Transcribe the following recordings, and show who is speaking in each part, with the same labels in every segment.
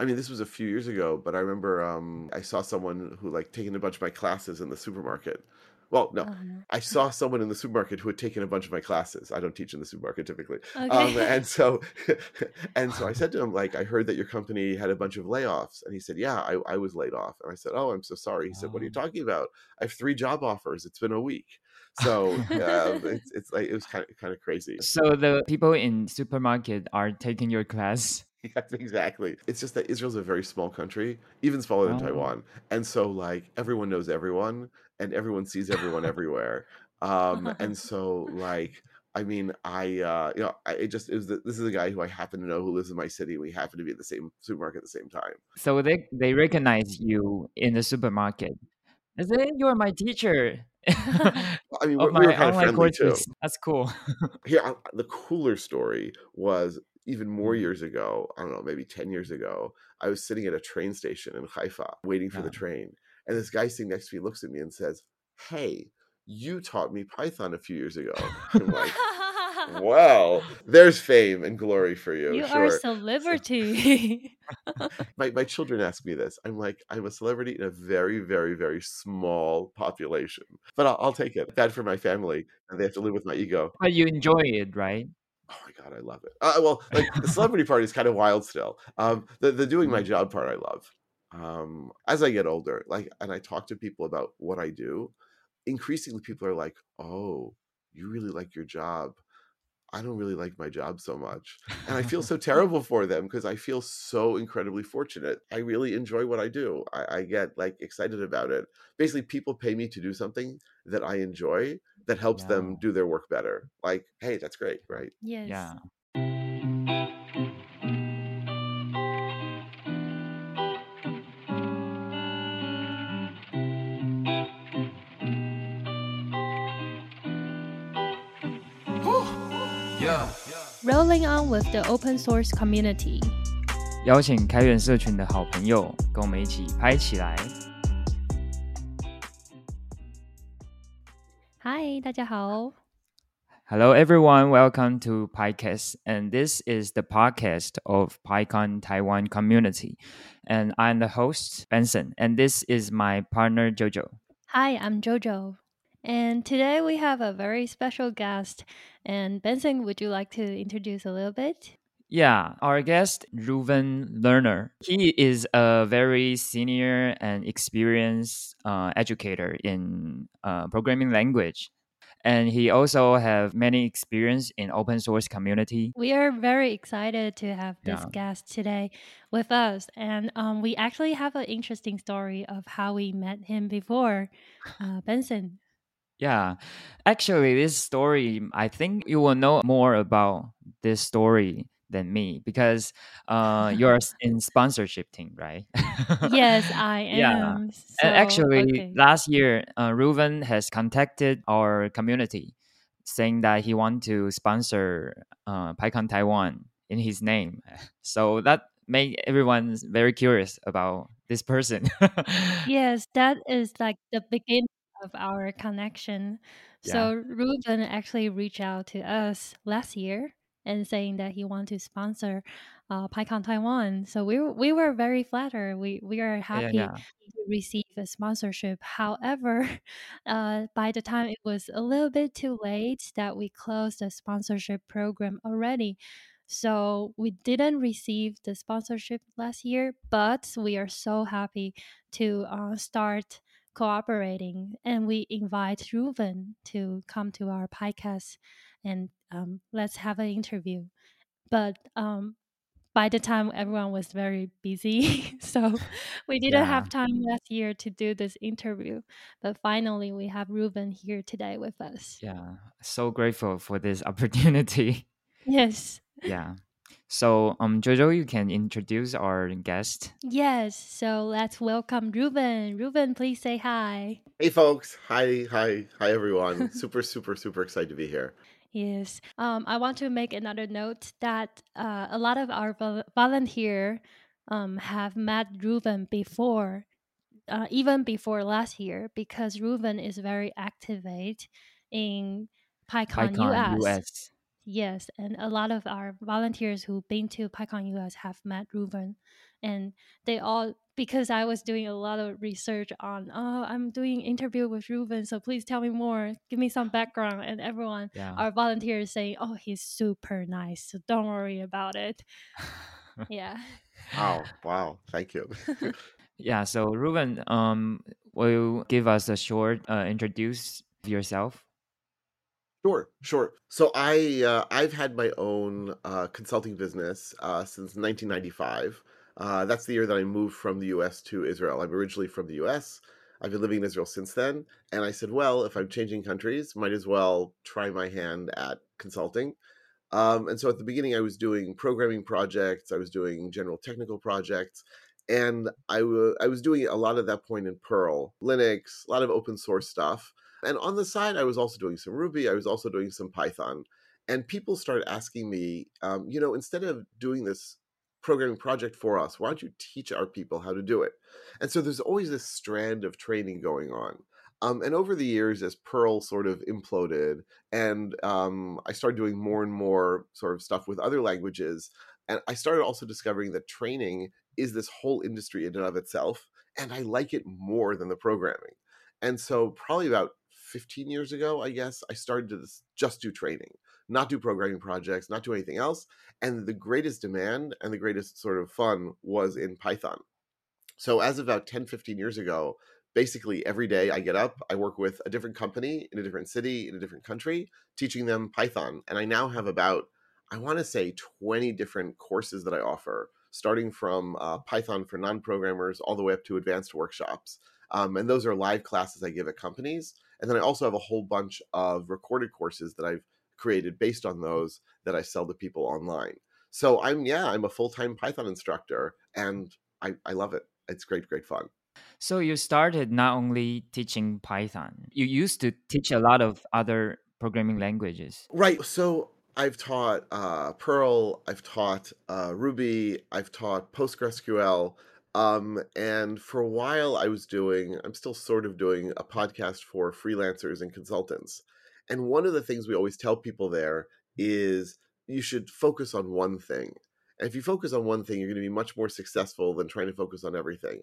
Speaker 1: I mean, this was a few years ago, but I remember um, I saw someone who like taken a bunch of my classes in the supermarket. Well, no,
Speaker 2: Uh-huh.
Speaker 1: I saw someone in the supermarket who had taken a bunch of my classes. I don't teach in the supermarket typically. Um, and so, and so I said to him, like, I heard that your company had a bunch of layoffs. And he said, yeah, I, I was laid off. And I said, oh, I'm so sorry. He said, what are you talking about? I have three job offers. It's been a week. So um, it's, it's like, it was kind of, kind of crazy.
Speaker 3: So the people in supermarket are taking your class.
Speaker 1: Yes, exactly. It's just that Israel's a very small country, even smaller than
Speaker 3: Oh.
Speaker 1: Taiwan. And so like everyone knows everyone and everyone sees everyone everywhere. Um and so like I mean, I uh you know, I it just it was the, this is a guy who I happen to know who lives in my city. We happen to be at the same supermarket at the same time.
Speaker 3: So they they recognize you in the supermarket. They say you're my teacher.
Speaker 1: I mean, we,
Speaker 3: my
Speaker 1: we were kind of friendly too.
Speaker 3: That's cool.
Speaker 1: Here, I- the cooler story was even more
Speaker 3: Mm.
Speaker 1: years ago. I don't know, maybe ten years ago. I was sitting at a train station in Haifa waiting for the train, and this guy sitting next to me looks at me and says, "Hey, you taught me Python a few years ago." I'm like, "Well, there's fame and glory for you."
Speaker 2: you
Speaker 1: sure.
Speaker 2: are a celebrity.
Speaker 1: my my children ask me this. I'm like, I'm a celebrity in a very, very, very small population, but I'll, I'll take it. Bad for my family, and they have to live with my ego.
Speaker 3: But you enjoy it, right?
Speaker 1: Oh my god, I love it. Uh, well, like the celebrity part is kind of wild still. Um, the the doing my
Speaker 3: Mm.
Speaker 1: job part I love. Um, as I get older, like, and I talk to people about what I do, increasingly people are like, "Oh, you really like your job." I don't really like my job so much. And I feel so terrible for them because I feel so incredibly fortunate. I really enjoy what I do. I, I get like excited about it. Basically, people pay me to do something that I enjoy that helps them do their work better. Like, hey, that's great, right?
Speaker 2: yes.
Speaker 3: Yeah.
Speaker 2: Rolling on with the open source community.
Speaker 3: 邀请开源社群的好朋友跟我们一起拍起来。
Speaker 2: Hi，大家好。
Speaker 3: Hello, everyone. Welcome to PyCast, and this is the podcast of PyCon Taiwan community. And I'm the host, Benson, and this is my partner, Jojo.
Speaker 2: Hi, I'm Jojo. And today we have a very special guest. And Benson, would you like to introduce a little bit?
Speaker 3: Yeah, our guest, Reuven Lerner. He is a very senior and experienced uh, educator in uh, programming language. And he also have many experience in open source community.
Speaker 2: We are very excited to have this
Speaker 3: Yeah.
Speaker 2: guest today with us. And um, we actually have an interesting story of how we met him before. Uh, Benson.
Speaker 3: Yeah, actually, this story, I think you will know more about this story than me because uh, you're in sponsorship team, right?
Speaker 2: Yes, I am.
Speaker 3: Yeah.
Speaker 2: So,
Speaker 3: And actually,
Speaker 2: okay.
Speaker 3: last year, uh, Reuven has contacted our community saying that he want to sponsor uh, PyCon Taiwan in his name. So that made everyone very curious about this person.
Speaker 2: Yes, that is like the beginning of our connection.
Speaker 3: Yeah.
Speaker 2: So Ruben actually reached out to us last year and saying that he want to sponsor uh, PyCon Taiwan. So we were, we were very flattered. We we are
Speaker 3: yeah,
Speaker 2: happy
Speaker 3: yeah.
Speaker 2: to receive a sponsorship. However, uh, by the time it was a little bit too late that we closed the sponsorship program already. So we didn't receive the sponsorship last year, but we are so happy to uh, start cooperating. And we invite Reuven to come to our podcast and um, let's have an interview. But um, by the time everyone was very busy, so we didn't
Speaker 3: Yeah.
Speaker 2: have time last year to do this interview. But finally, we have Ruben here today with us.
Speaker 3: Yeah, so grateful for this opportunity.
Speaker 2: Yes.
Speaker 3: yeah. So, um, Jojo, you can introduce our guest.
Speaker 2: Yes, so let's welcome Ruben. Ruben, please say hi.
Speaker 1: Hey, folks. Hi, hi, hi, everyone. super, super, super excited to be here.
Speaker 2: Yes. Um, I want to make another note that uh, a lot of our vol- volunteer um, have met Ruben before, uh, even before last year, because Ruben is very activate in PyCon,
Speaker 3: PyCon
Speaker 2: US.
Speaker 3: US.
Speaker 2: Yes, and a lot of our volunteers who've been to PyCon US have met Ruben and they all because I was doing a lot of research on oh I'm doing interview with Ruben so please tell me more give me some background and everyone
Speaker 3: Yeah.
Speaker 2: our volunteers saying oh he's super nice so don't worry about it yeah
Speaker 1: Wow, wow, thank you.
Speaker 3: yeah. So Ruben, um, will you give us a short uh, introduce yourself?
Speaker 1: Sure, sure. So I uh, I've had my own uh, consulting business uh, since 1995. Uh, that's the year that I moved from the U.S. to Israel. I'm originally from the U.S. I've been living in Israel since then, and I said, well, if I'm changing countries, might as well try my hand at consulting. Um, and so at the beginning, I was doing programming projects, I was doing general technical projects, and I wa- I was doing a lot of that point in Perl, Linux, a lot of open source stuff. And on the side, I was also doing some Ruby, I was also doing some Python. And people started asking me, um, you know, instead of doing this programming project for us, why don't you teach our people how to do it? And so there's always this strand of training going on. Um, and over the years, as Perl sort of imploded, and um, I started doing more and more sort of stuff with other languages, and I started also discovering that training is this whole industry in and of itself, and I like it more than the programming. And so, probably about 15 years ago, I guess, I started to just do training, not do programming projects, not do anything else. And the greatest demand and the greatest sort of fun was in Python. So, as about 10, 15 years ago, basically every day I get up, I work with a different company in a different city, in a different country, teaching them Python. And I now have about, I want to say, 20 different courses that I offer, starting from uh, Python for non programmers all the way up to advanced workshops. Um, and those are live classes I give at companies. And then I also have a whole bunch of recorded courses that I've created based on those that I sell to people online. So I'm, yeah, I'm a full time Python instructor and I, I love it. It's great, great fun.
Speaker 3: So you started not only teaching Python, you used to teach a lot of other programming languages.
Speaker 1: Right. So I've taught uh, Perl, I've taught uh, Ruby, I've taught PostgreSQL. Um, and for a while, I was doing, I'm still sort of doing a podcast for freelancers and consultants. And one of the things we always tell people there is you should focus on one thing. And if you focus on one thing, you're going to be much more successful than trying to focus on everything.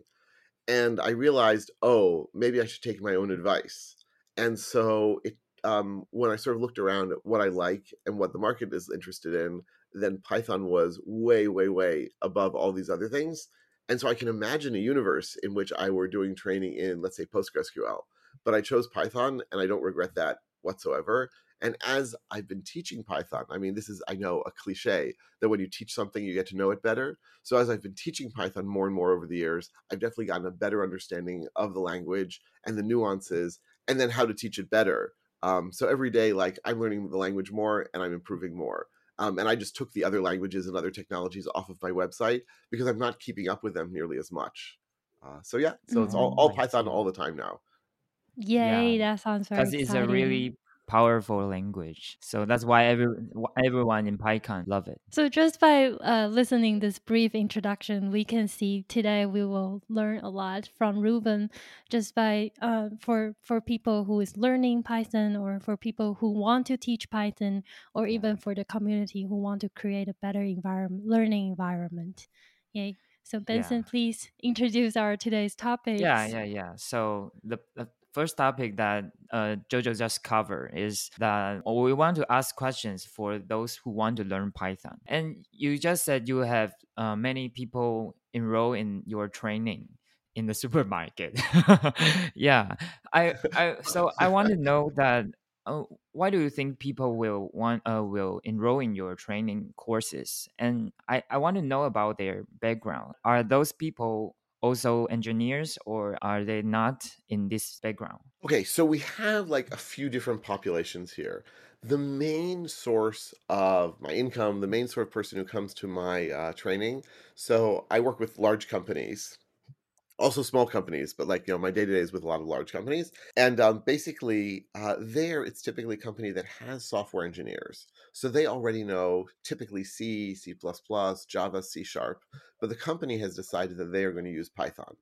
Speaker 1: And I realized, oh, maybe I should take my own advice. And so it um, when I sort of looked around at what I like and what the market is interested in, then Python was way, way, way above all these other things. And so I can imagine a universe in which I were doing training in, let's say, PostgreSQL. But I chose Python and I don't regret that whatsoever. And as I've been teaching Python, I mean, this is, I know, a cliche that when you teach something, you get to know it better. So as I've been teaching Python more and more over the years, I've definitely gotten a better understanding of the language and the nuances and then how to teach it better. Um, so every day, like I'm learning the language more and I'm improving more. Um, and I just took the other languages and other technologies off of my website because I'm not keeping up with them nearly as much. Uh, so yeah, so it's all, all Python all the time now.
Speaker 2: Yay, that sounds very
Speaker 3: Because it's a
Speaker 2: exciting.
Speaker 3: really powerful language. So that's why every, everyone in PyCon love it.
Speaker 2: So just by uh, listening this brief introduction, we can see today we will learn a lot from Ruben. Just by uh, for for people who is learning Python, or for people who want to teach Python, or
Speaker 3: Yeah.
Speaker 2: even for the community who want to create a better environment, learning environment. Yay! So Benson, please introduce our today's topic.
Speaker 3: Yeah, yeah, yeah. So the, the first topic that uh, Jojo just covered is that we want to ask questions for those who want to learn Python. And you just said you have uh, many people enroll in your training in the supermarket. yeah, I, I so I want to know that. Uh, why do you think people will want uh, will enroll in your training courses? And I, I want to know about their background. Are those people also engineers or are they not in this background?
Speaker 1: Okay, so we have like a few different populations here. The main source of my income, the main sort of person who comes to my uh, training. So I work with large companies, also small companies, but like you know, my day to day is with a lot of large companies. And um, basically, uh, there it's typically a company that has software engineers, so they already know typically C, C++, Java, C Sharp. But the company has decided that they are going to use Python.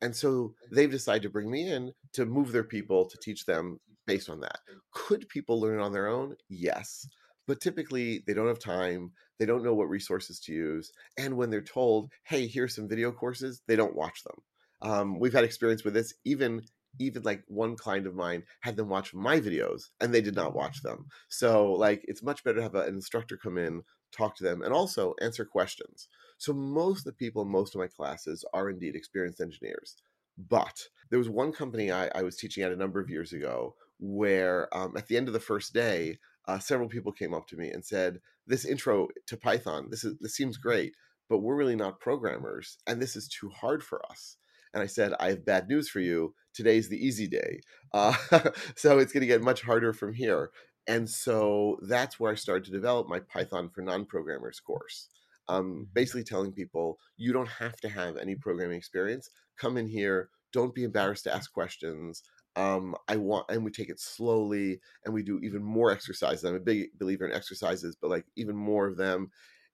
Speaker 1: And so they've decided to bring me in to move their people to teach them based on that. Could people learn on their own? Yes. but typically they don't have time they don't know what resources to use and when they're told hey here's some video courses they don't watch them um, we've had experience with this even even like one client of mine had them watch my videos and they did not watch them so like it's much better to have an instructor come in talk to them and also answer questions so most of the people in most of my classes are indeed experienced engineers but there was one company I, I was teaching at a number of years ago where um, at the end of the first day uh, several people came up to me and said, "This intro to Python, this is this seems great, but we're really not programmers, and this is too hard for us." And I said, "I have bad news for you. Today's the easy day, uh, so it's going to get much harder from here." And so that's where I started to develop my Python for non-programmers course. Um, basically, telling people you don't have to have any programming experience. Come in here. Don't be embarrassed to ask questions um, I want, and we take it slowly, and we do even more exercises. I'm a big believer in exercises, but like even more of them,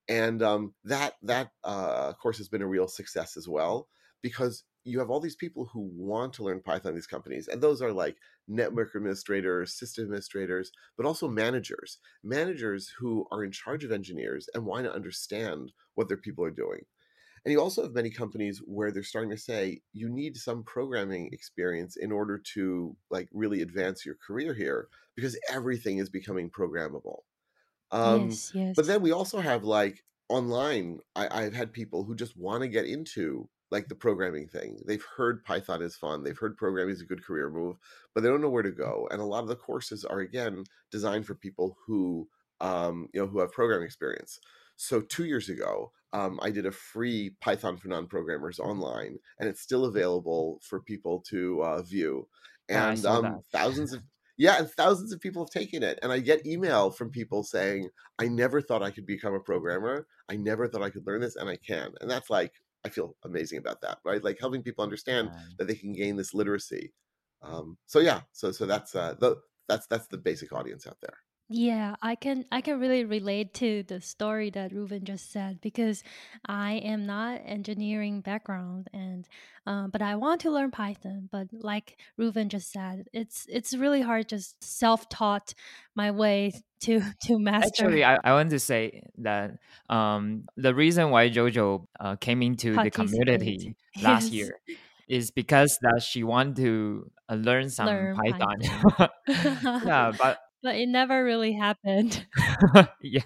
Speaker 1: and um, that that uh, course has been a real success as well because you have all these people who want to learn Python. These companies, and those are like network administrators, system administrators, but also managers, managers who are in charge of engineers and want to understand what their people are doing. And you also have many companies where they're starting to say you need some programming experience in order to like really advance your career here because everything is becoming programmable. Um,
Speaker 2: Yes,
Speaker 1: but then we also have like online, I, I've had people who just want to get into like the programming thing. They've heard Python is fun, they've heard programming is a good career move, but they don't know where to go. And a lot of the courses are again designed for people who um, you know who have programming experience. So two years ago, um, I did a free Python for non-programmers online, and it's still available for people to uh, view. And
Speaker 3: saw
Speaker 1: um, thousands of yeah, and thousands of people have taken it. And I get email from people saying, "I never thought I could become a programmer. I never thought I could learn this, and I can." And that's like I feel amazing about that, right? Like helping people understand that they can gain this literacy. Um, so yeah, so so that's uh, the that's that's the basic audience out there.
Speaker 2: Yeah, I can I can really relate to the story that Ruben just said because I am not engineering background and um, but I want to learn Python. But like Ruben just said, it's it's really hard just self-taught my way to to master
Speaker 3: Actually, I, I want to say that um, the reason why Jojo uh, came into the community last
Speaker 2: Yes,
Speaker 3: year is because that she wanted to uh, learn some
Speaker 2: learn
Speaker 3: Python.
Speaker 2: Python.
Speaker 3: yeah, but
Speaker 2: but it never really happened.
Speaker 3: yeah,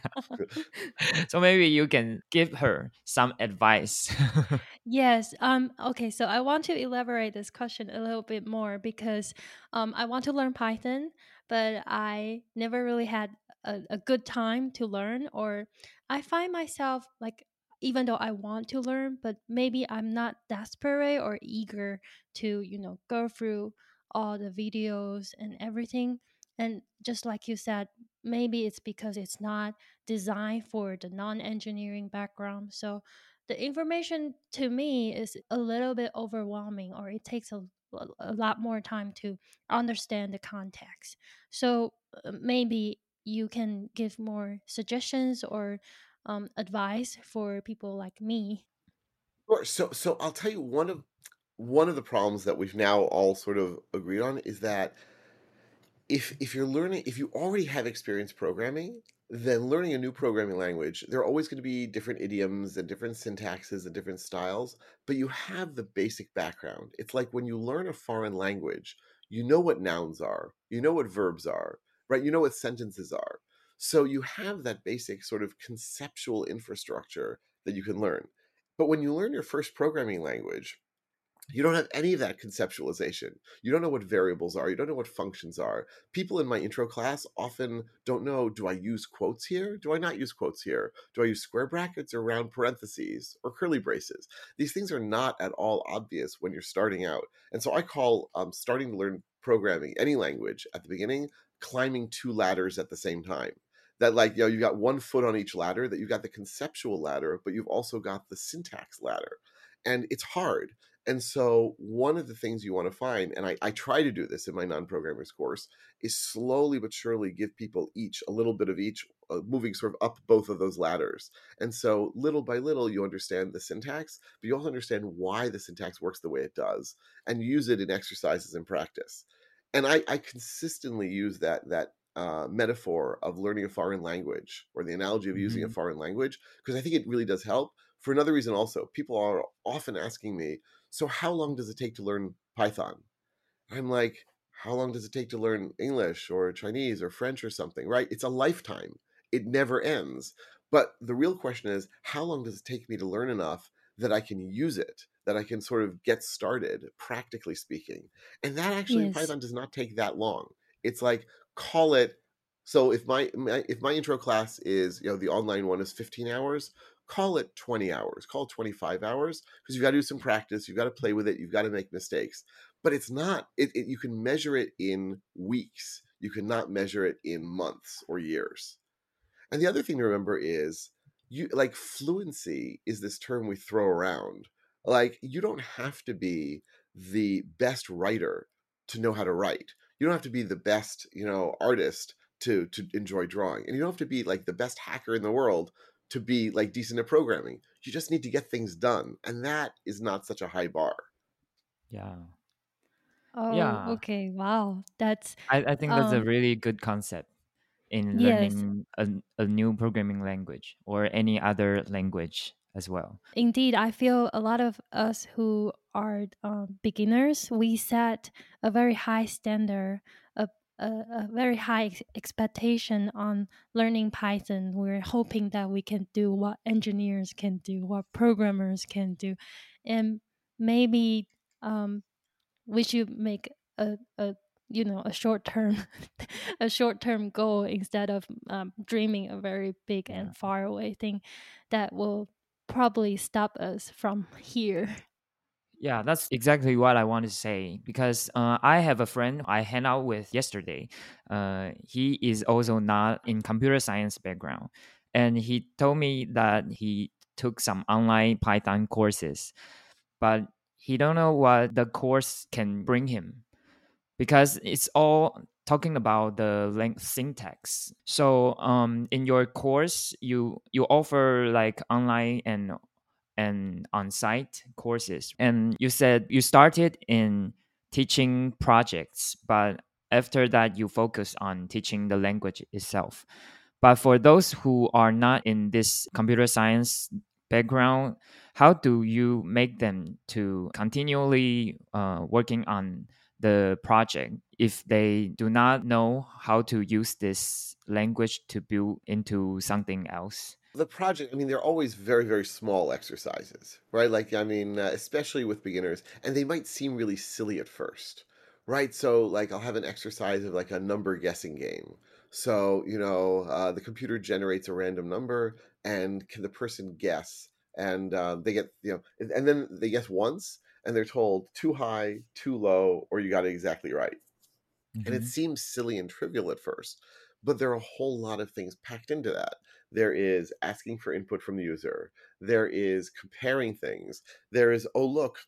Speaker 3: so maybe you can give her some advice.
Speaker 2: Yes. Um, okay, so I want to elaborate this question a little bit more because um, I want to learn Python, but I never really had a, a good time to learn, or I find myself like, even though I want to learn, but maybe I'm not desperate or eager to, you know, go through all the videos and everything. And just like you said, maybe it's because it's not designed for the non engineering background. So, the information to me is a little bit overwhelming or it takes a, a lot more time to understand the context so uh, maybe you can give more suggestions or um, advice for people like me
Speaker 1: Sure. So so I'll tell you one of one of the problems that we've now all sort of agreed on is that if if you're learning if you already have experience programming then learning a new programming language there are always going to be different idioms and different syntaxes and different styles but you have the basic background. It's like when you learn a foreign language you know what nouns are you know what verbs are right? You know what sentences are. So you have that basic sort of conceptual infrastructure that you can learn. But when you learn your first programming language you don't have any of that conceptualization. You don't know what variables are. You don't know what functions are. People in my intro class often don't know do I use quotes here? Do I not use quotes here? Do I use square brackets or round parentheses or curly braces? These things are not at all obvious when you're starting out. And so I call um, starting to learn programming, any language, at the beginning, climbing two ladders at the same time. That, like, you know, you've got one foot on each ladder, that you've got the conceptual ladder, but you've also got the syntax ladder. And it's hard and so, one of the things you want to find, and I, I try to do this in my non programmers course, is slowly but surely give people each a little bit of each, uh, moving sort of up both of those ladders. And so, little by little, you understand the syntax, but you also understand why the syntax works the way it does and use it in exercises and practice. And I, I consistently use that, that uh, metaphor of learning a foreign language or the analogy of using a
Speaker 3: Mhm.
Speaker 1: foreign language because I think it really does help. For another reason, also, people are often asking me, so how long does it take to learn Python? I'm like, how long does it take to learn English or Chinese or French or something, right? It's a lifetime, it never ends. But the real question is, how long does it take me to learn enough that I can use it, that I can sort of get started, practically speaking? And that actually
Speaker 2: Yes.
Speaker 1: Python does not take that long. It's like, call it. So if my, my if my intro class is you know the online one is 15 hours, call it 20 hours, call it 25 hours because you've got to do some practice, you've got to play with it, you've got to make mistakes. But it's not. It, it you can measure it in weeks. You cannot measure it in months or years. And the other thing to remember is you like fluency is this term we throw around. Like you don't have to be the best writer to know how to write. You don't have to be the best, you know, artist to to enjoy drawing. And you don't have to be like the best hacker in the world to be like decent at programming. You just need to get things done. And that is not such a high bar.
Speaker 3: Yeah.
Speaker 2: Oh,
Speaker 3: Yeah.
Speaker 2: okay. Wow. That's
Speaker 3: I, I think that's a
Speaker 2: um
Speaker 3: really good concept in
Speaker 2: yes.
Speaker 3: learning a, a new programming language or any other language as well.
Speaker 2: Indeed, I feel a lot of us who are um, beginners, we set a very high standard, a, a, a very high ex- expectation on learning Python. We're hoping that we can do what engineers can do, what programmers can do, and maybe um, we should make a, a you know a short term a short term goal instead of um, dreaming a very big and far away thing that will probably stop us from here
Speaker 3: Yeah, that's exactly what I want to say because uh, I have a friend I hang out with yesterday. Uh, he is also not in computer science background, and he told me that he took some online Python courses, but he don't know what the course can bring him because it's all talking about the length syntax. So um, in your course, you you offer like online and and on-site courses. And you said you started in teaching projects but after that you focus on teaching the language itself. But for those who are not in this computer science background how do you make them to continually uh, working on the project if they do not know how to use this language to build into something else
Speaker 1: the project i mean they're always very very small exercises right? Like i mean uh, especially with beginners and they might seem really silly at first right? So like i'll have an exercise of like a number guessing game. So you know uh, the computer generates a random number and can the person guess and uh, they get you know and then they guess once and they're told too high too low or you got it exactly right. And it
Speaker 3: Mhm.
Speaker 1: seems silly and trivial at first but there are a whole lot of things packed into that there is asking for input from the user there is comparing things there is oh look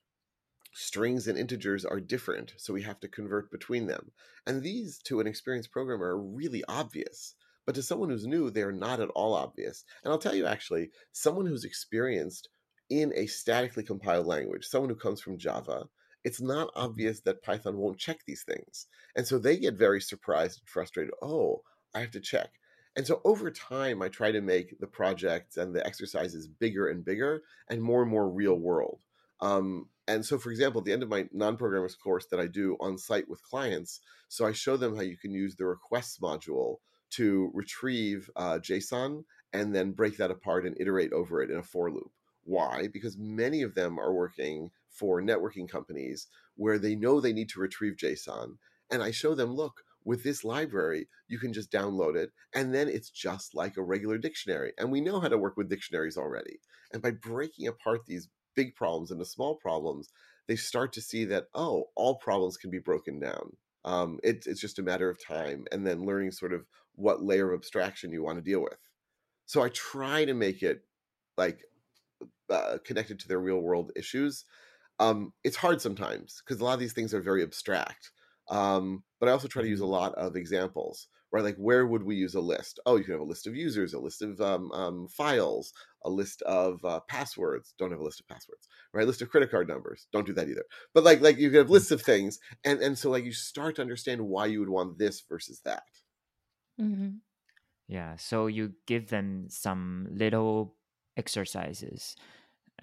Speaker 1: strings and integers are different so we have to convert between them. And these to an experienced programmer are really obvious but to someone who's new they're not at all obvious. And i'll tell you actually someone who's experienced in a statically compiled language someone who comes from java it's not obvious that python won't check these things. And so they get very surprised and frustrated oh i have to check and so over time, I try to make the projects and the exercises bigger and bigger and more and more real world. Um, and so, for example, at the end of my non programmers course that I do on site with clients, so I show them how you can use the requests module to retrieve uh, JSON and then break that apart and iterate over it in a for loop. Why? Because many of them are working for networking companies where they know they need to retrieve JSON. And I show them, look, with this library, you can just download it, and then it's just like a regular dictionary. And we know how to work with dictionaries already. And by breaking apart these big problems into small problems, they start to see that, oh, all problems can be broken down. Um, it, it's just a matter of time and then learning sort of what layer of abstraction you want to deal with. So I try to make it like uh, connected to their real world issues. Um, it's hard sometimes because a lot of these things are very abstract. Um, but I also try to use a lot of examples, right? Like, where would we use a list? Oh, you can have a list of users, a list of um, um, files, a list of uh, passwords. Don't have a list of passwords, right? A list of credit card numbers. Don't do that either. But like, like you can have lists of things, and and so like you start to understand why you would want this versus that.
Speaker 2: Mm-hmm.
Speaker 3: Yeah, so you give them some little exercises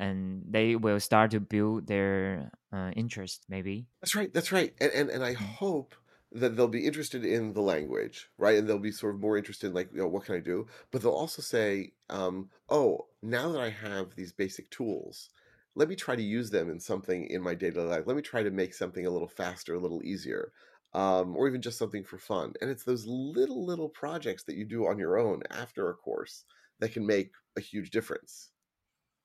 Speaker 3: and they will start to build their uh, interest maybe.
Speaker 1: That's right. That's right. And and, and I
Speaker 3: Mm.
Speaker 1: hope that they'll be interested in the language, right? And they'll be sort of more interested in like, you know, what can I do? But they'll also say, um, oh, now that I have these basic tools, let me try to use them in something in my daily life. Let me try to make something a little faster, a little easier, um, or even just something for fun. And it's those little, little projects that you do on your own after a course that can make a huge difference,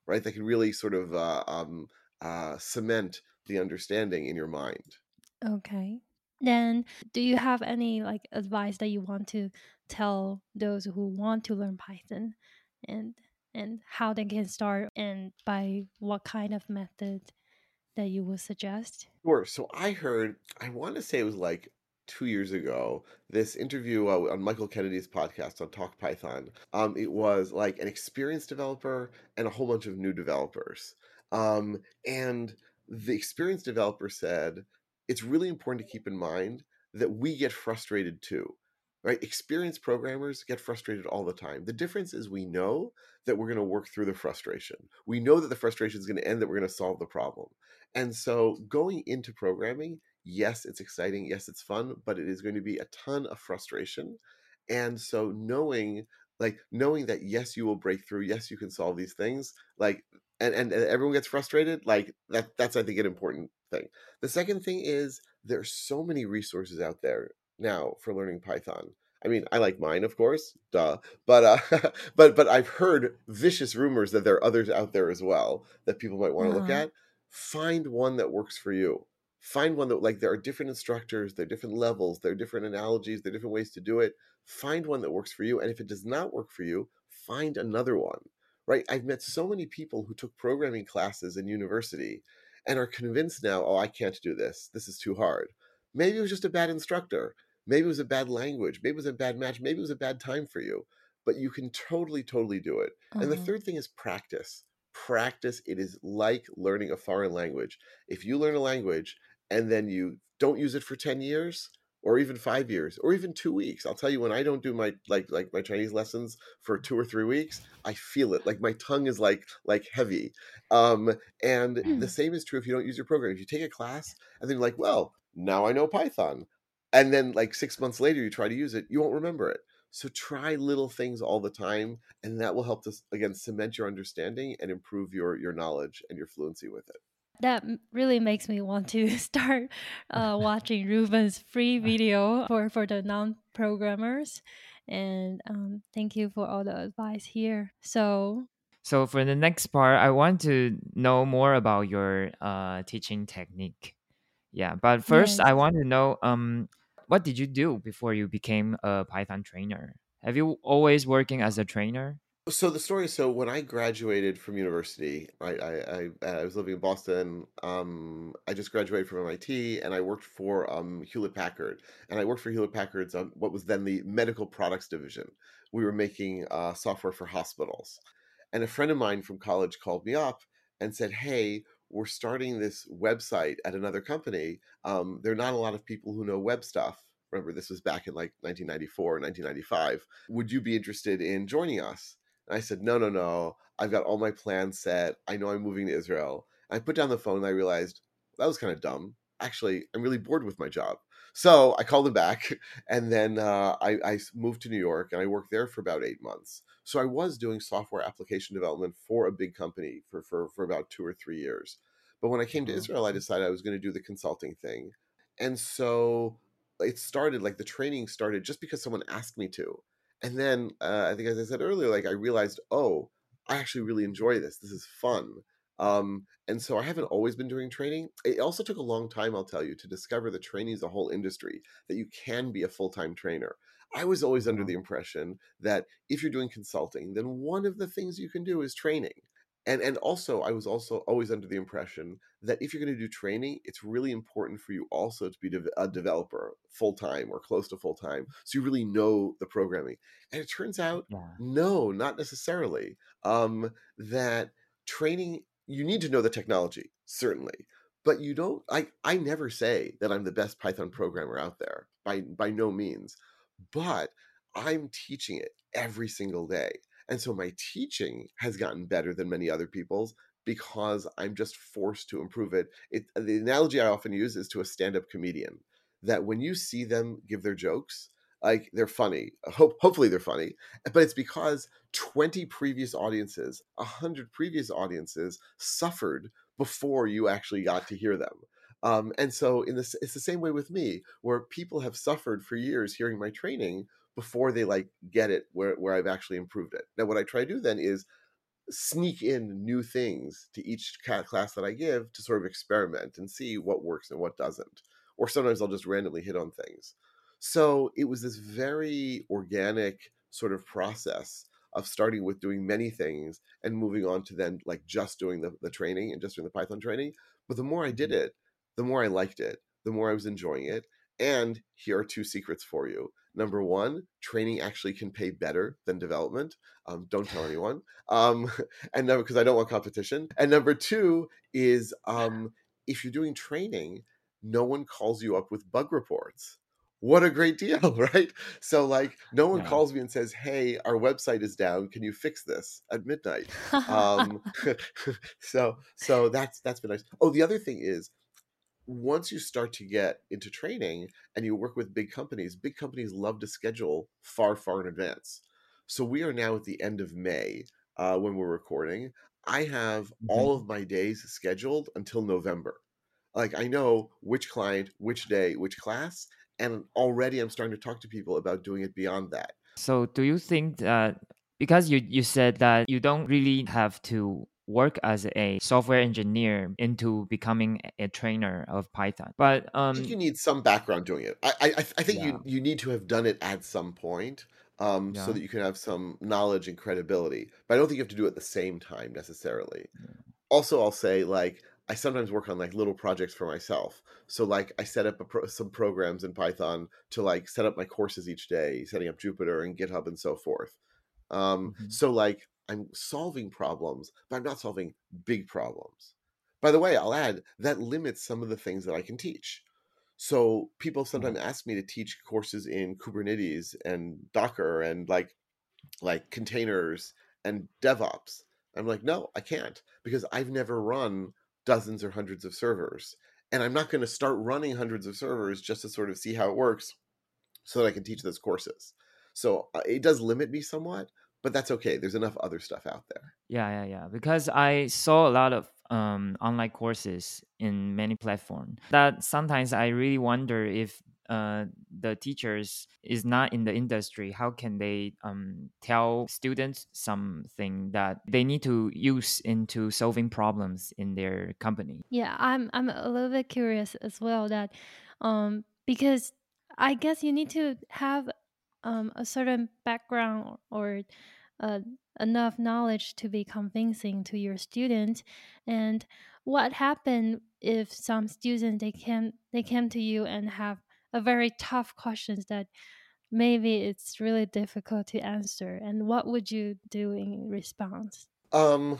Speaker 1: right? That can really sort of uh, um, uh, cement the understanding in your mind.
Speaker 2: Okay. Then, do you have any like advice that you want to tell those who want to learn Python, and and how they can start, and by what kind of method that you would suggest?
Speaker 1: Sure. So I heard, I want to say it was like two years ago, this interview uh, on Michael Kennedy's podcast on Talk Python. Um, it was like an experienced developer and a whole bunch of new developers. Um, and the experienced developer said, it's really important to keep in mind that we get frustrated too. Right? Experienced programmers get frustrated all the time. The difference is we know that we're going to work through the frustration. We know that the frustration is going to end, that we're going to solve the problem. And so going into programming, yes, it's exciting. Yes, it's fun, but it is going to be a ton of frustration. And so knowing like knowing that yes, you will break through, yes, you can solve these things, like and, and, and everyone gets frustrated, like that that's I think an important thing. The second thing is there's so many resources out there now for learning Python. I mean, I like mine, of course, duh. But uh, but but I've heard vicious rumors that there are others out there as well that people might want to look
Speaker 2: Uh-huh.
Speaker 1: at. Find one that works for you. Find one that like there are different instructors, there are different levels, there are different analogies, there are different ways to do it. Find one that works for you, and if it does not work for you, find another one. Right? I've met so many people who took programming classes in university and are convinced now, oh, I can't do this. This is too hard. Maybe it was just a bad instructor. Maybe it was a bad language. Maybe it was a bad match. Maybe it was a bad time for you. But you can totally, totally do it. And the
Speaker 2: Uh-huh.
Speaker 1: third thing is practice. Practice. It is like learning a foreign language. If you learn a language and then you don't use it for 10 years, or even five years, or even two weeks. I'll tell you when I don't do my like like my Chinese lessons for two or three weeks, I feel it. Like my tongue is like like heavy. Um, and
Speaker 2: Hmm.
Speaker 1: the same is true if you don't use your program. If you take a class and then you're like, well, now I know Python, and then like six months later you try to use it, you won't remember it. So try little things all the time, and that will help to again cement your understanding and improve your your knowledge and your fluency with it.
Speaker 2: That really makes me want to start uh, watching Ruben's free video for, for the non programmers. And um, thank you for all the advice here. So,
Speaker 3: So for the next part, I want to know more about your uh, teaching technique. Yeah, but first
Speaker 2: yes.
Speaker 3: I want to know um what did you do before you became a Python trainer? Have you always working as a trainer?
Speaker 1: So the story is so when I graduated from university, I I, I, I was living in Boston. Um, I just graduated from MIT, and I worked for um, Hewlett Packard, and I worked for Hewlett Packard's um, what was then the medical products division. We were making uh, software for hospitals, and a friend of mine from college called me up and said, "Hey." We're starting this website at another company. Um, there are not a lot of people who know web stuff. Remember, this was back in like 1994, 1995. Would you be interested in joining us? And I said, no, no, no. I've got all my plans set. I know I'm moving to Israel. I put down the phone and I realized that was kind of dumb. Actually, I'm really bored with my job. So I called him back and then uh, I, I moved to New York and I worked there for about eight months. So I was doing software application development for a big company for, for, for about two or three years. But when I came to
Speaker 3: Uh-huh.
Speaker 1: Israel, I decided I was going to do the consulting thing. And so it started like the training started just because someone asked me to and then uh, I think, as I said earlier, like I realized, oh, I actually really enjoy this. This is fun. Um, and so I haven't always been doing training. It also took a long time, I'll tell you, to discover that training is a whole industry, that you can be a full time trainer. I was always under
Speaker 3: Uh-huh.
Speaker 1: the impression that if you're doing consulting, then one of the things you can do is training. And and also I was also always under the impression that if you're going to do training, it's really important for you also to be a developer full time or close to full time, so you really know the programming. And it turns out,
Speaker 3: Yeah.
Speaker 1: no, not necessarily. Um, that training, you need to know the technology, certainly, but you don't. I I never say that I'm the best Python programmer out there by by no means, but I'm teaching it every single day. And so my teaching has gotten better than many other people's because I'm just forced to improve it. it the analogy I often use is to a stand up comedian that when you see them give their jokes, like they're funny. Hope, hopefully they're funny, but it's because 20 previous audiences, 100 previous audiences suffered before you actually got to hear them. Um, and so in this, it's the same way with me, where people have suffered for years hearing my training before they like get it where, where I've actually improved it. Now, what I try to do then is sneak in new things to each class that I give to sort of experiment and see what works and what doesn't. Or sometimes I'll just randomly hit on things. So it was this very organic sort of process of starting with doing many things and moving on to then like just doing the, the training and just doing the Python training. But the more I did mm-hmm. it, the more I liked it, the more I was enjoying it. And here are two secrets for you. Number one, training actually can pay better than development. Um, don't tell anyone. Um, and number because I don't want competition. And number two is um, if you're doing training, no one calls you up with bug reports what a great deal right so like no one yeah. calls me and says hey our website is down can you fix this at midnight um so so that's that's been nice oh the other thing is once you start to get into training and you work with big companies big companies love to schedule far far in advance. So we are now at the end of may uh, when we're recording. I have mm-hmm. all of my days scheduled until november. Like i know which client which day which class and already i'm starting to talk to people about doing it beyond that.
Speaker 3: So do you think that because you, you said that you don't really have to work as a software engineer into becoming a trainer of python but um,
Speaker 1: I think you need some background doing it i i, I think yeah. you you need to have done it at some point um, yeah. so that you can have some knowledge and credibility but i don't think you have to do it at the same time necessarily yeah. also i'll say like I sometimes work on like little projects for myself. So like I set up pro- some programs in Python to like set up my courses each day, setting up Jupyter and GitHub and so forth. Um, mm-hmm. So like I'm solving problems, but I'm not solving big problems. By the way, I'll add that limits some of the things that I can teach. So people sometimes ask me to teach courses in Kubernetes and Docker and like like containers and DevOps. I'm like, no, I can't because I've never run dozens or hundreds of servers. And I'm not going to start running hundreds of servers just to sort of see how it works so that I can teach those courses. So uh, it does limit me somewhat, but that's okay. There's enough other stuff out there.
Speaker 3: Yeah, yeah, yeah. Because I saw a lot of um, online courses in many platforms that sometimes I really wonder if uh, the teachers is not in the industry, how can they um, tell students something that they need to use into solving problems in their company?
Speaker 2: Yeah, I'm I'm a little bit curious as well that um, because I guess you need to have um, a certain background or uh, enough knowledge to be convincing to your student. And what happened if some students they came they came to you and have a very tough questions that maybe it's really difficult to answer and what would you do in response?
Speaker 1: Um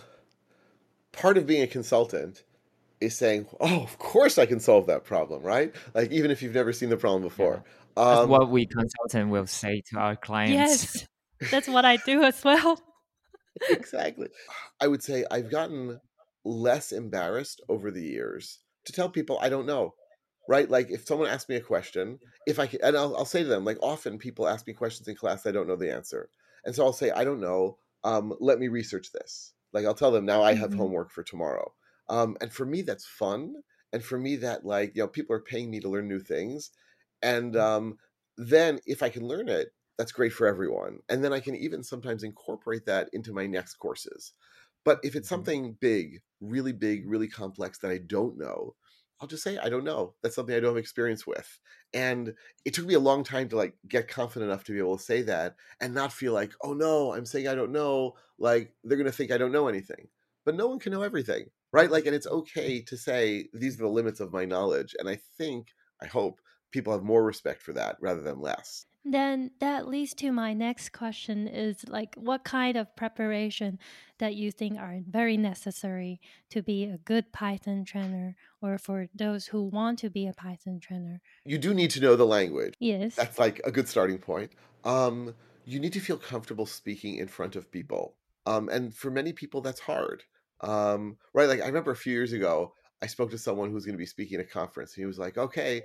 Speaker 1: part of being a consultant is saying oh of course i can solve that problem right like even if you've never seen the problem before
Speaker 3: yeah. that's um, what we consultant will say to our clients
Speaker 2: yes that's what i do as well
Speaker 1: exactly i would say i've gotten less embarrassed over the years to tell people i don't know right? Like if someone asks me a question, if I can, and I'll, I'll say to them, like often people ask me questions in class, I don't know the answer. And so I'll say, I don't know. Um, let me research this. Like I'll tell them now I have mm-hmm. homework for tomorrow. Um, and for me, that's fun. And for me, that like, you know, people are paying me to learn new things. And mm. um, then if I can learn it, that's great for everyone. And then I can even sometimes incorporate that into my next courses. But if it's mm-hmm. something big, really big, really complex that I don't know, I'll just say I don't know. That's something I don't have experience with. And it took me a long time to like get confident enough to be able to say that and not feel like, oh no, I'm saying I don't know. Like they're gonna think I don't know anything. But no one can know everything. Right? Like and it's okay to say these are the limits of my knowledge. And I think, I hope, people have more respect for that rather than less.
Speaker 2: Then that leads to my next question is like what kind of preparation that you think are very necessary to be a good Python trainer or for those who want to be a Python trainer?
Speaker 1: You do need to know the language.
Speaker 2: Yes.
Speaker 1: That's like a good starting point. Um you need to feel comfortable speaking in front of people. Um, and for many people, that's hard. Um, right? Like I remember a few years ago, I spoke to someone who was going to be speaking at a conference. And he was like, "Okay,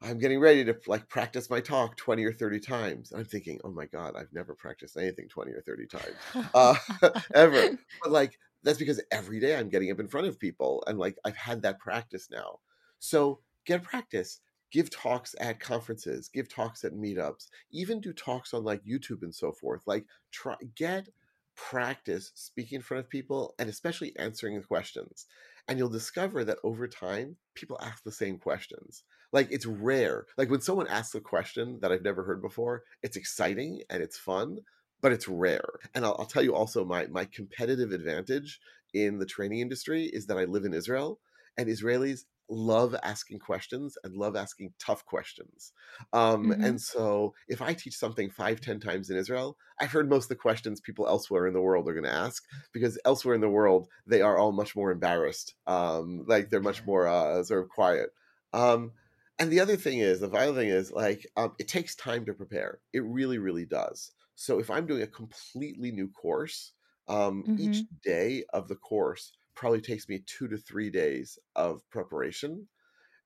Speaker 1: I'm getting ready to like practice my talk 20 or 30 times." And I'm thinking, "Oh my god, I've never practiced anything 20 or 30 times uh, ever." But like that's because every day I'm getting up in front of people, and like I've had that practice now. So get practice give talks at conferences, give talks at meetups, even do talks on like YouTube and so forth. Like try get practice speaking in front of people and especially answering the questions. And you'll discover that over time, people ask the same questions. Like it's rare. Like when someone asks a question that I've never heard before, it's exciting and it's fun, but it's rare. And I'll, I'll tell you also my my competitive advantage in the training industry is that I live in Israel and Israelis love asking questions and love asking tough questions. Um,
Speaker 2: Mhm.
Speaker 1: And so if I teach something five, ten times in Israel, I've heard most of the questions people elsewhere in the world are going to ask because elsewhere in the world, they are all much more embarrassed. Um, like they're much more uh, sort of quiet. Um, and the other thing is, the vital thing is, like, um, it takes time to prepare. It really, really does. So if I'm doing a completely new course, um, each
Speaker 2: Mhm.
Speaker 1: day of the course probably takes me two to three days of preparation.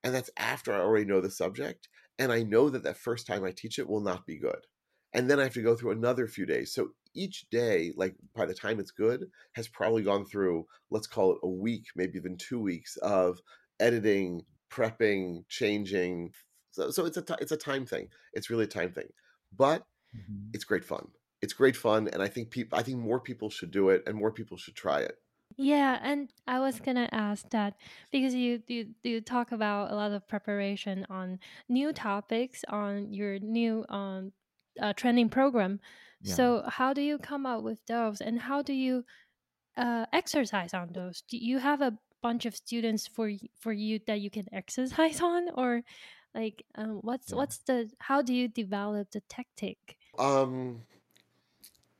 Speaker 1: And that's after I already know the subject. And I know that that first time I teach it will not be good. And then I have to go through another few days. So each day, like by the time it's good, has probably gone through, let's call it a week, maybe even two weeks of editing, prepping, changing. So, so it's a t- it's a time thing. It's really a time thing. But
Speaker 3: Mhm.
Speaker 1: it's great fun. It's great fun, and I think people, I think more people should do it, and more people should try it.
Speaker 2: Yeah, and I was gonna ask that because you you you talk about a lot of preparation on new topics on your new um uh, training program.
Speaker 3: Yeah.
Speaker 2: So how do you come up with those, and how do you uh, exercise on those? Do you have a bunch of students for for you that you can exercise on, or like um, what's
Speaker 3: Yeah.
Speaker 2: what's the how do you develop the tactic?
Speaker 1: Um,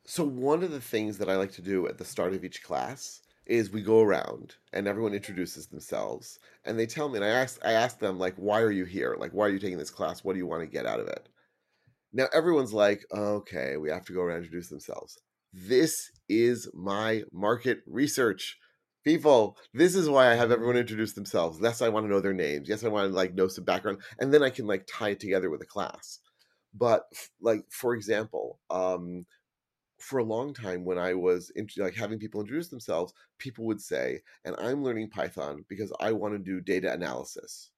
Speaker 1: so one of the things that I like to do at the start of each class is we go around and everyone introduces themselves and they tell me and I ask I ask them like why are you here? Like why are you taking this class? What do you want to get out of it? Now everyone's like, okay, we have to go around and introduce themselves. This is my market research. People, this is why I have everyone introduce themselves. Yes, I want to know their names. Yes, I want to like know some background. And then I can like tie it together with a class. But like for example, um, for a long time when I was in, like having people introduce themselves, people would say, and I'm learning Python because I want to do data analysis.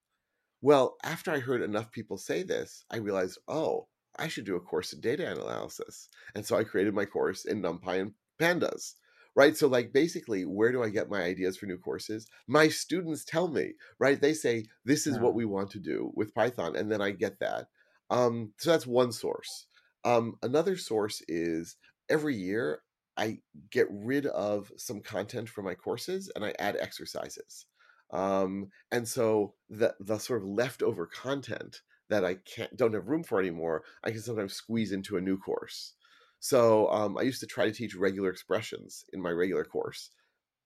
Speaker 1: Well, after I heard enough people say this, I realized, oh, I should do a course in data analysis. And so I created my course in NumPy and Pandas. Right. So, like, basically, where do I get my ideas for new courses? My students tell me, right? They say, this is
Speaker 3: Yeah.
Speaker 1: what we want to do with Python. And then I get that. Um, so that's one source. Um, another source is every year I get rid of some content from my courses and I add exercises. Um, and so the the sort of leftover content that I can't don't have room for anymore, I can sometimes squeeze into a new course. So um, I used to try to teach regular expressions in my regular course.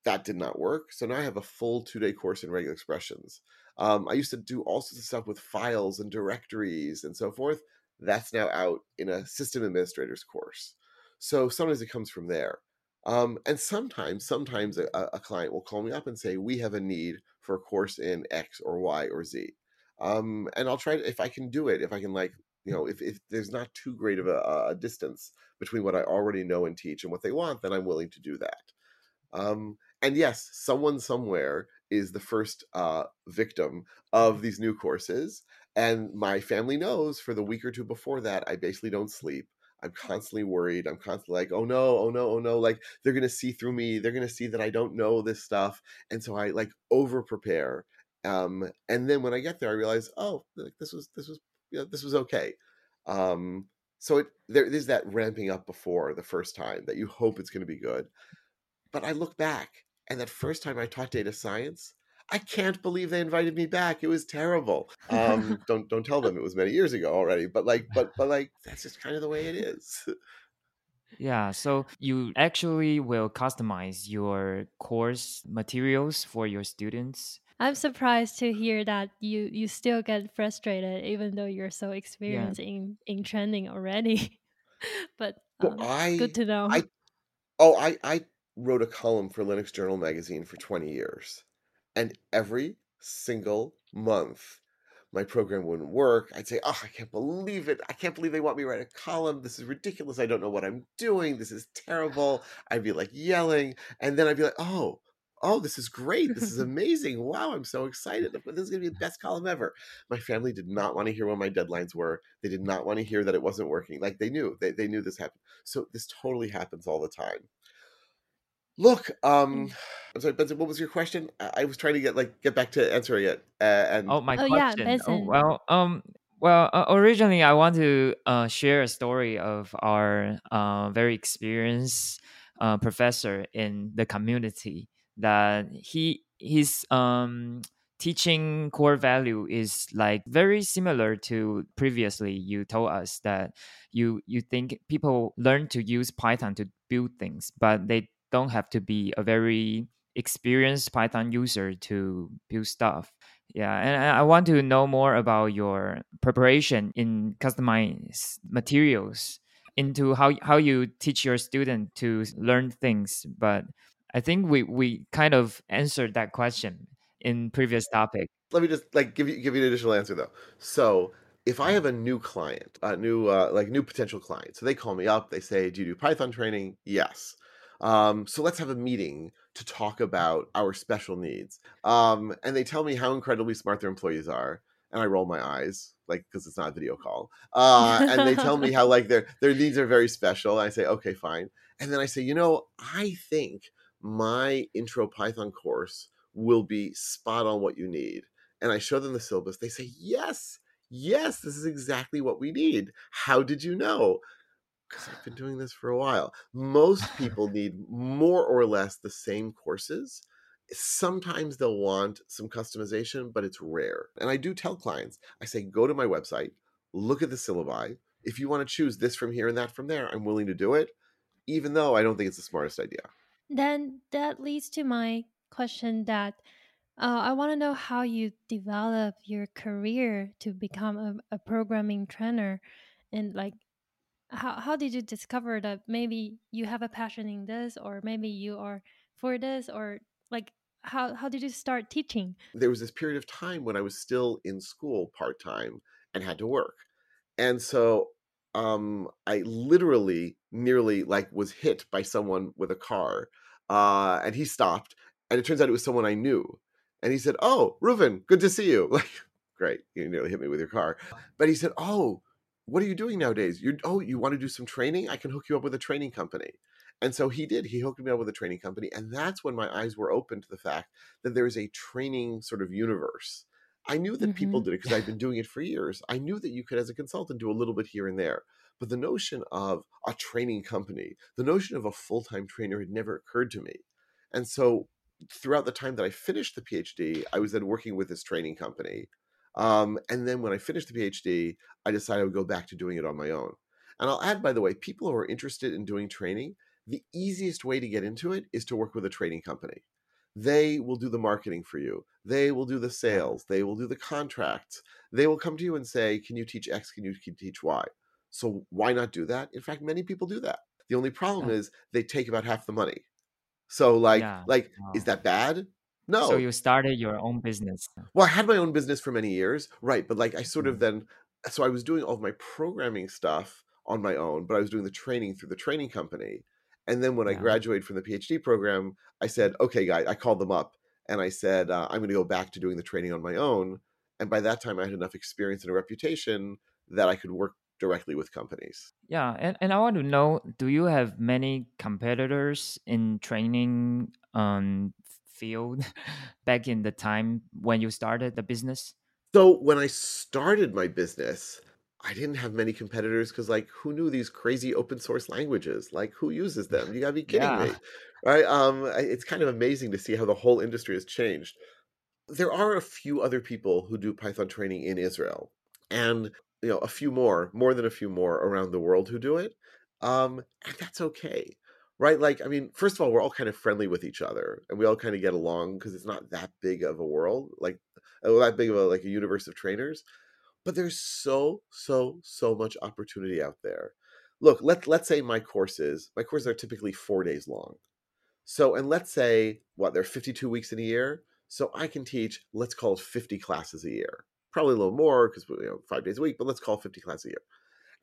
Speaker 1: That did not work. So now I have a full two day course in regular expressions. Um, I used to do all sorts of stuff with files and directories and so forth. That's now out in a system administrator's course. So sometimes it comes from there. Um, and sometimes, sometimes a, a client will call me up and say, "We have a need for a course in X or Y or Z," um, and I'll try to, if I can do it, if I can like, you know, if, if there's not too great of a, a distance between what I already know and teach and what they want, then I'm willing to do that. Um, and yes, someone somewhere is the first uh, victim of these new courses. And my family knows for the week or two before that, I basically don't sleep. I'm constantly worried. I'm constantly like, oh no, oh no, oh no. Like they're to see through me. They're to see that I don't know this stuff. And so I like over prepare. Um, and then when I get there, I realize, oh, like, this was, this was, you know, this was okay. Um, so it, there is that ramping up before the first time that you hope it's going to be good. But I look back, and that first time I taught data science, I can't believe they invited me back. It was terrible. Um, don't don't tell them it was many years ago already. But like, but but like, that's just kind of the way it is.
Speaker 3: Yeah, so you actually will customize your course materials for your students.
Speaker 2: I'm surprised to hear that you you still get frustrated even though you're so experienced in in training already. but
Speaker 1: So
Speaker 2: um,
Speaker 1: I
Speaker 2: good to know.
Speaker 1: I oh I I wrote a column for Linux Journal magazine for 20 years. And every single month my program wouldn't work. I'd say, "Oh, I can't believe it. I can't believe they want me to write a column. This is ridiculous. I don't know what I'm doing. This is terrible." I'd be like yelling, and then I'd be like, "Oh, oh, this is great. This is amazing. Wow, I'm so excited. This is going to be the best column ever." My family did not want to hear when my deadlines were. They did not want to hear that it wasn't working. Like they knew. They they knew this happened. So this totally happens all the time. Look, um,
Speaker 2: Mm.
Speaker 1: I'm sorry, Benson. What was your question? I, I was trying to get like get back to answering it, uh, and
Speaker 3: Oh, my
Speaker 2: Oh yeah,
Speaker 3: question. Oh, well, um, well, uh, originally I want to uh, share a story of our uh, very experienced uh, professor in the community that he his um teaching core value is like very similar to previously you told us that you you think people learn to use python to build things but they don't have to be a very experienced python user to build stuff yeah and i want to know more about your preparation in customized materials into how how you teach your student to learn things but i think we we kind of answered that question in previous topic
Speaker 1: let me just like give you give you an additional answer though. So if I have a new client, a new uh, like new potential client, so they call me up, they say, "Do you do Python training?" Yes. Um, so let's have a meeting to talk about our special needs. Um, and they tell me how incredibly smart their employees are, and I roll my eyes, like because it's not a video call. Uh, and they tell me how like their their needs are very special. And I say, okay, fine. And then I say, you know, I think my intro Python course will be spot on what you need. And I show them the syllabus. They say, yes, yes, this is exactly what we need. How did you know? Because I've been doing this for a while. Most people need more or less the same courses. Sometimes they'll want some customization, but it's rare. And I do tell clients, I say, go to my website, look at the syllabi. If you want to choose this from here and that from there, I'm willing to do it, even though I don't think it's the smartest idea.
Speaker 2: then that leads to my question that uh, I want to know how you develop your career to become a, a programming trainer and like how, how did you discover that maybe you have a passion in this or maybe you are for this or like how, how did you start teaching
Speaker 1: there was this period of time when I was still in school part time and had to work. And so um I literally nearly like was hit by someone with a car. Uh and he stopped and it turns out it was someone I knew. And he said, "Oh, Reuven, good to see you." Like, great, you nearly hit me with your car. But he said, "Oh, what are you doing nowadays? You oh, you want to do some training? I can hook you up with a training company." And so he did. He hooked me up with a training company, and that's when my eyes were open to the fact that there is a training sort of universe. I knew that people
Speaker 2: Mhm.
Speaker 1: did it because I've been doing it for years. I knew that you could, as a consultant, do a little bit here and there. But the notion of a training company, the notion of a full time trainer had never occurred to me. And so throughout the time that I finished the PhD, I was then working with this training company. Um, and then when I finished the PhD, I decided I would go back to doing it on my own. And I'll add, by the way, people who are interested in doing training, the easiest way to get into it is to work with a training company. They will do the marketing for you. They will do the sales. They will do the contracts. They will come to you and say, Can you teach X? Can you teach Y? So why not do that? In fact, many people do that. The only problem
Speaker 3: Yeah.
Speaker 1: is they take about half the money. So like
Speaker 3: Yeah.
Speaker 1: like is that bad? No.
Speaker 3: so you started your own business
Speaker 1: Well, I had my own business for many years, right? But like I sort of
Speaker 3: Mm.
Speaker 1: then, so I was doing all of my programming stuff on my own, but I was doing the training through the training company. And then when I graduated from the PhD program, I said, okay, guys, I called them up and I said, uh, I'm going to go back to doing the training on my own. And by that time, I had enough experience and a reputation that I could work directly with companies.
Speaker 3: Yeah, and, and I want to know, do you have many competitors in training um field back in the time when you started the business?
Speaker 1: So when I started my business, I didn't have many competitors because, like, who knew these crazy open source languages? Like, who uses them? You gotta be kidding
Speaker 3: Yeah.
Speaker 1: me, right? Um, it's kind of amazing to see how the whole industry has changed. There are a few other people who do Python training in Israel, and you know, a few more, more than a few more around the world who do it. Um, and that's okay, right? Like, I mean, first of all, we're all kind of friendly with each other, and we all kind of get along because it's not that big of a world, like uh, that big of a like a universe of trainers but there's so so so much opportunity out there look, let let's say my courses, my courses are typically four days long. So, and let's say what they're 52 weeks in a year. So I can teach, let's call it 50 classes a year. Probably a little more because you know five days a week, but let's call it 50 classes a year.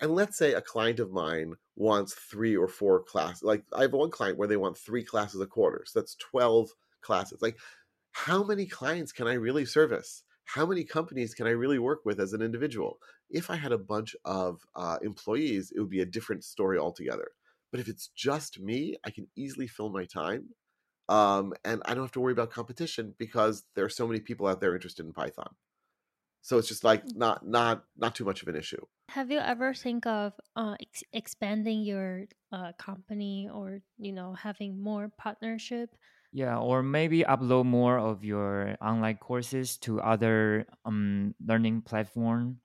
Speaker 1: And let's say a client of mine wants three or four classes. Like I have one client where they want three classes a quarter. So that's 12 classes. Like, how many clients can I really service? How many companies can I really work with as an individual? If I had a bunch of uh, employees, it would be a different story altogether. But if it's just me, I can easily fill my time. Um, and I don't have to worry about competition because there are so many people out there interested in Python. So it's just like not not not too much of an issue.
Speaker 2: Have you ever think of uh, ex- expanding your uh, company or you know having more partnership?
Speaker 3: Yeah, or maybe upload more of your online courses to other um, learning platform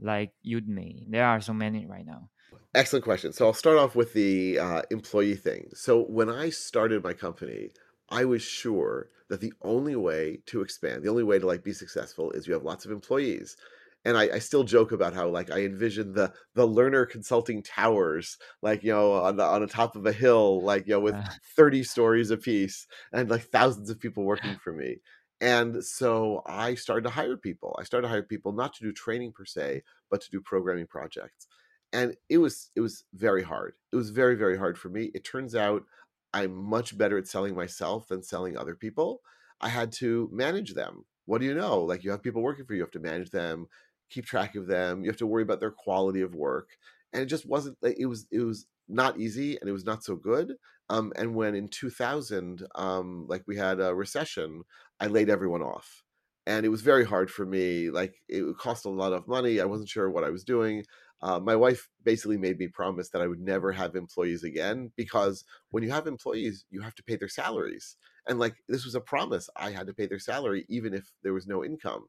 Speaker 3: like Udemy. There are so many right now.
Speaker 1: Excellent question. So I'll start off with the uh, employee thing. So when I started my company, I was sure that the only way to expand, the only way to like be successful is you have lots of employees. And I, I still joke about how like I envisioned the the Lerner consulting towers, like you know, on the on the top of a hill, like you know, with 30 stories apiece and like thousands of people working for me. And so I started to hire people. I started to hire people not to do training per se, but to do programming projects. And it was it was very hard. It was very, very hard for me. It turns out I'm much better at selling myself than selling other people. I had to manage them. What do you know? Like you have people working for you, you have to manage them, keep track of them, you have to worry about their quality of work. And it just wasn't it was it was not easy and it was not so good. Um, and when in 2000, um, like we had a recession, I laid everyone off. And it was very hard for me. Like it cost a lot of money. I wasn't sure what I was doing. Uh, my wife basically made me promise that I would never have employees again because when you have employees, you have to pay their salaries. And like this was a promise, I had to pay their salary even if there was no income.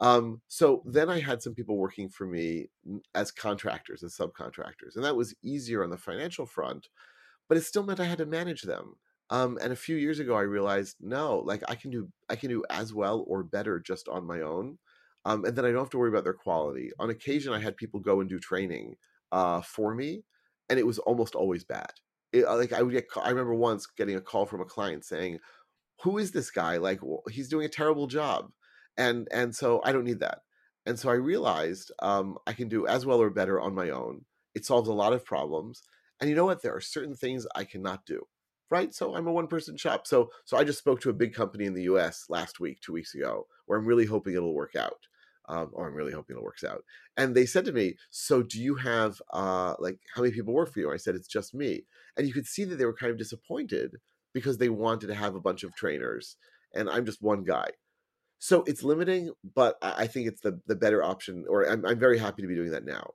Speaker 1: Um, so then I had some people working for me as contractors, as subcontractors, and that was easier on the financial front, but it still meant I had to manage them. Um, and a few years ago, I realized no, like I can do, I can do as well or better just on my own, um, and then I don't have to worry about their quality. On occasion, I had people go and do training uh, for me, and it was almost always bad. It, like I would get, I remember once getting a call from a client saying, "Who is this guy? Like he's doing a terrible job." and and so I don't need that. And so I realized um, I can do as well or better on my own. It solves a lot of problems. And you know what? There are certain things I cannot do. Right. So I'm a one person shop. So so I just spoke to a big company in the US last week, two weeks ago, where I'm really hoping it'll work out. Um, or I'm really hoping it works out. And they said to me, "So do you have uh, like how many people work for you?" I said, "It's just me." And you could see that they were kind of disappointed because they wanted to have a bunch of trainers, and I'm just one guy so it's limiting, but I think it's the the better option. Or I'm I'm very happy to be doing that now.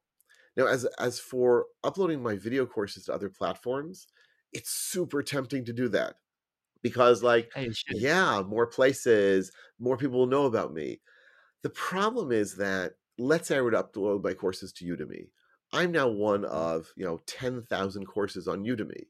Speaker 1: Now, as as for uploading my video courses to other platforms, it's super tempting to do that because, like,
Speaker 3: Hey, you should.
Speaker 1: yeah, more places, more people will know about me. The problem is that let's say I were to upload my courses to Udemy. I'm now one of you know ten thousand courses on Udemy,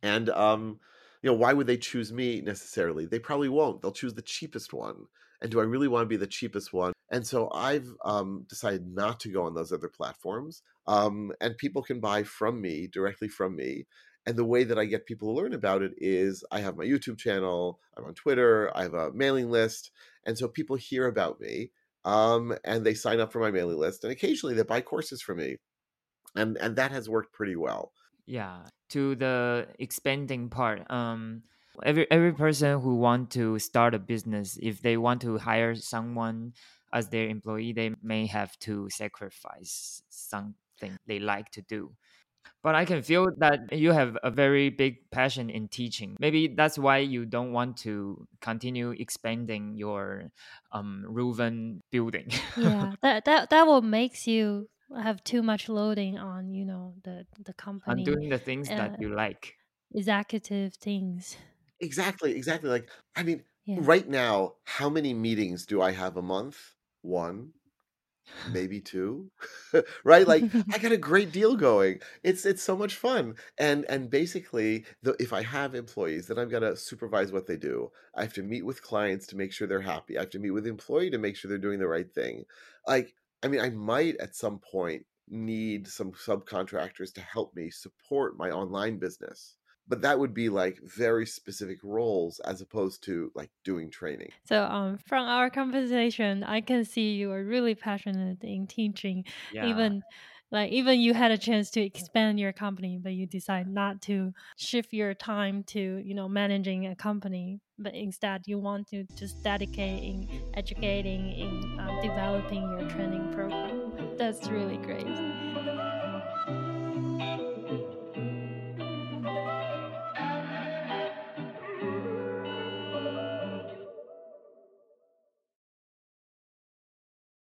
Speaker 1: and um, you know, why would they choose me necessarily? They probably won't. They'll choose the cheapest one. And do I really want to be the cheapest one? And so I've um, decided not to go on those other platforms. Um, and people can buy from me directly from me. And the way that I get people to learn about it is I have my YouTube channel, I'm on Twitter, I have a mailing list. And so people hear about me um, and they sign up for my mailing list. And occasionally they buy courses from me. And, and that has worked pretty well.
Speaker 3: Yeah. To the expanding part, um, every every person who want to start a business, if they want to hire someone as their employee, they may have to sacrifice something they like to do. But I can feel that you have a very big passion in teaching. Maybe that's why you don't want to continue expanding your um, Reuven building.
Speaker 2: Yeah, that that that will makes you have too much loading on you know the the company.
Speaker 3: on
Speaker 2: company
Speaker 3: doing the things
Speaker 2: uh,
Speaker 3: that you like.
Speaker 2: executive things.
Speaker 1: Exactly, exactly. Like, I mean,
Speaker 2: Yeah.
Speaker 1: right now, how many meetings do I have a month? One, maybe two. right? Like, I got a great deal going. It's it's so much fun. And and basically, the, if I have employees, then I've got to supervise what they do. I have to meet with clients to make sure they're happy. I have to meet with employee to make sure they're doing the right thing. Like, I mean, I might at some point need some subcontractors to help me support my online business but that would be like very specific roles as opposed to like doing training
Speaker 2: So, um, from our conversation, I can see you are really passionate in teaching.
Speaker 3: Yeah.
Speaker 2: Even like even you had a chance to expand your company, but you decide not to shift your time to you know managing a company, but instead you want to just dedicate in educating, in um, developing your training program. That's really great.